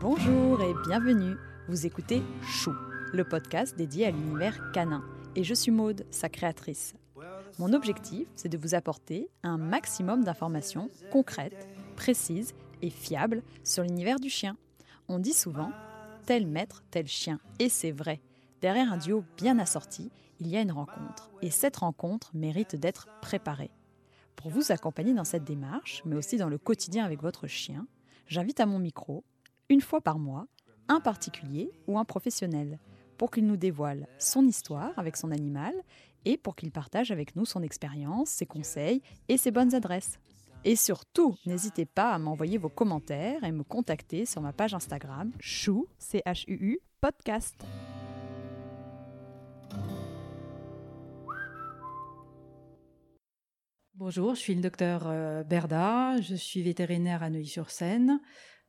Bonjour et bienvenue. Vous écoutez Chou, le podcast dédié à l'univers canin. Et je suis Maude, sa créatrice. Mon objectif, c'est de vous apporter un maximum d'informations concrètes, précises et fiables sur l'univers du chien. On dit souvent tel maître, tel chien. Et c'est vrai. Derrière un duo bien assorti, il y a une rencontre. Et cette rencontre mérite d'être préparée. Pour vous accompagner dans cette démarche, mais aussi dans le quotidien avec votre chien, j'invite à mon micro, une fois par mois, un particulier ou un professionnel, pour qu'il nous dévoile son histoire avec son animal et pour qu'il partage avec nous son expérience, ses conseils et ses bonnes adresses. Et surtout, n'hésitez pas à m'envoyer vos commentaires et me contacter sur ma page Instagram chou podcast. Bonjour, je suis le docteur euh, Berda, je suis vétérinaire à Neuilly-sur-Seine,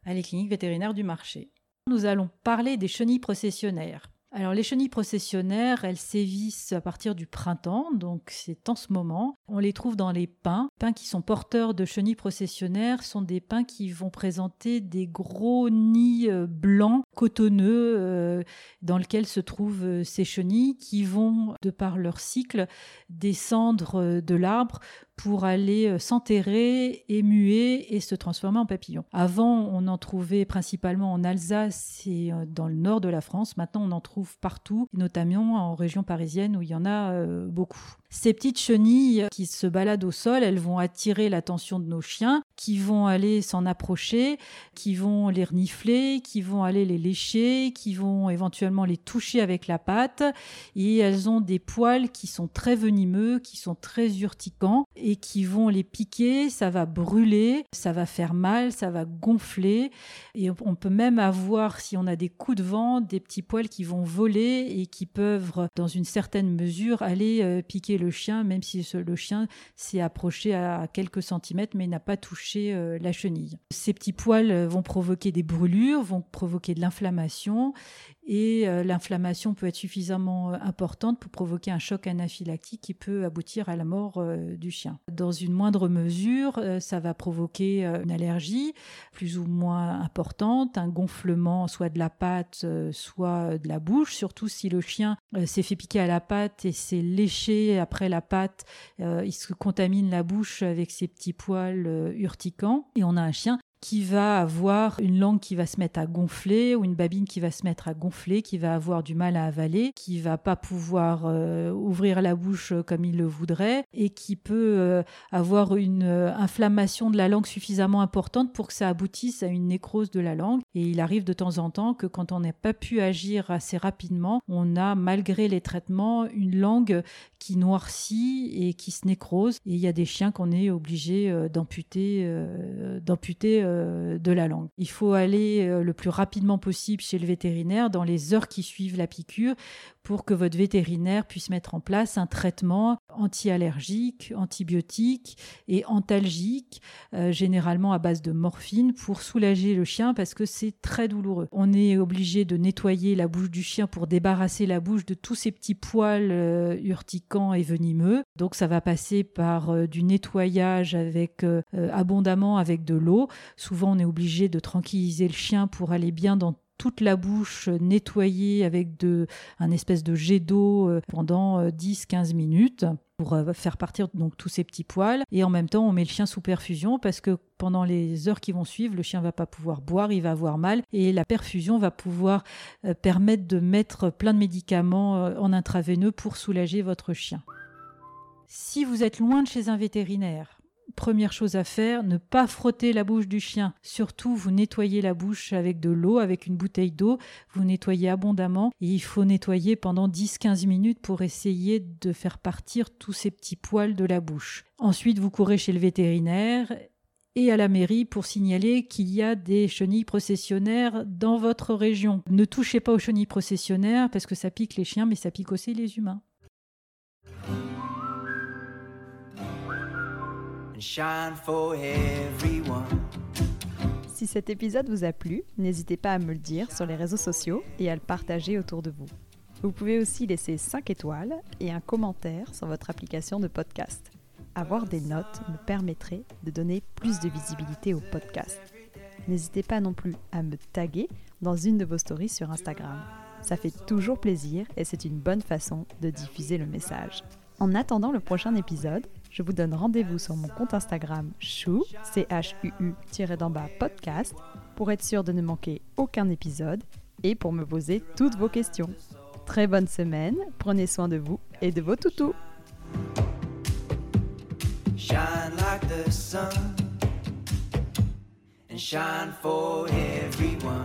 à les cliniques vétérinaires du marché. Nous allons parler des chenilles processionnaires. Alors les chenilles processionnaires, elles sévissent à partir du printemps, donc c'est en ce moment. On les trouve dans les pins. Les pins qui sont porteurs de chenilles processionnaires sont des pins qui vont présenter des gros nids euh, blancs, cotonneux, euh, dans lesquels se trouvent euh, ces chenilles qui vont, de par leur cycle, descendre de l'arbre pour aller euh, s'enterrer, émuer et se transformer en papillon. Avant, on en trouvait principalement en Alsace et euh, dans le nord de la France. Maintenant, on en trouve partout, notamment en région parisienne où il y en a euh, beaucoup. Ces petites chenilles qui se baladent au sol, elles vont attirer l'attention de nos chiens, qui vont aller s'en approcher, qui vont les renifler, qui vont aller les lécher, qui vont éventuellement les toucher avec la patte. Et elles ont des poils qui sont très venimeux, qui sont très urticants et qui vont les piquer. Ça va brûler, ça va faire mal, ça va gonfler. Et on peut même avoir, si on a des coups de vent, des petits poils qui vont voler et qui peuvent, dans une certaine mesure, aller euh, le chien, même si le chien s'est approché à quelques centimètres mais n'a pas touché euh, la chenille. Ces petits poils euh, vont provoquer des brûlures, vont provoquer de l'inflammation et euh, l'inflammation peut être suffisamment euh, importante pour provoquer un choc anaphylactique qui peut aboutir à la mort euh, du chien. Dans une moindre mesure, ça va provoquer une allergie plus ou moins importante, un gonflement soit de la patte, soit de la bouche, surtout si le chien s'est fait piquer à la patte et s'est léché après la patte, il se contamine la bouche avec ses petits poils urticants et on a un chien qui va avoir une langue qui va se mettre à gonfler ou une babine qui va se mettre à gonfler, qui va avoir du mal à avaler, qui va pas pouvoir euh, ouvrir la bouche comme il le voudrait et qui peut euh, avoir une euh, inflammation de la langue suffisamment importante pour que ça aboutisse à une nécrose de la langue. Et il arrive de temps en temps que quand on n'a pas pu agir assez rapidement, on a malgré les traitements une langue qui noircit et qui se nécrose. Et il y a des chiens qu'on est obligé d'amputer, d'amputer euh, de la langue. Il faut aller euh, le plus rapidement possible chez le vétérinaire dans les heures qui suivent la piqûre pour que votre vétérinaire puisse mettre en place un traitement anti-allergique, antibiotique et antalgique, euh, généralement à base de morphine, pour soulager le chien parce que c'est très douloureux. On est obligé de nettoyer la bouche du chien pour débarrasser la bouche de tous ces petits poils urticants et venimeux. Donc ça va passer par du nettoyage avec abondamment avec de l'eau, Souvent, on est obligé de tranquilliser le chien pour aller bien dans toute la bouche nettoyée avec de, un espèce de jet d'eau euh, pendant 10-15 euh, minutes pour euh, faire partir donc tous ces petits poils et en même temps on met le chien sous perfusion parce que pendant les heures qui vont suivre le chien va pas pouvoir boire il va avoir mal et la perfusion va pouvoir permettre de mettre plein de médicaments en intraveineux pour soulager votre chien. Si vous êtes loin de chez un vétérinaire première chose à faire, ne pas frotter la bouche du chien. Surtout, vous nettoyez la bouche avec de l'eau, avec une bouteille d'eau. Vous nettoyez abondamment et il faut nettoyer pendant 10-15 minutes pour essayer de faire partir tous ces petits poils de la bouche. Ensuite, vous courez chez le vétérinaire et à la mairie pour signaler qu'il y a des chenilles processionnaires dans votre région. Ne touchez pas aux chenilles processionnaires parce que ça pique les chiens mais ça pique aussi les humains. Si cet épisode vous a plu, n'hésitez pas à me le dire sur les réseaux sociaux et à le partager autour de vous. Vous pouvez aussi laisser 5 étoiles et un commentaire sur votre application de podcast. avoir des notes me permettrait de donner plus de visibilité au podcast. N'hésitez pas non plus à me taguer dans une de vos stories sur Instagram. Ça fait toujours plaisir et c'est une bonne façon de diffuser le message. En attendant le prochain épisode, je vous donne rendez-vous sur mon compte Instagram chou, c h u u podcast pour être sûr de ne manquer aucun épisode et pour me poser toutes vos questions. Très bonne semaine, prenez soin de vous et de vos toutous. Shine like the sun and shine for everyone.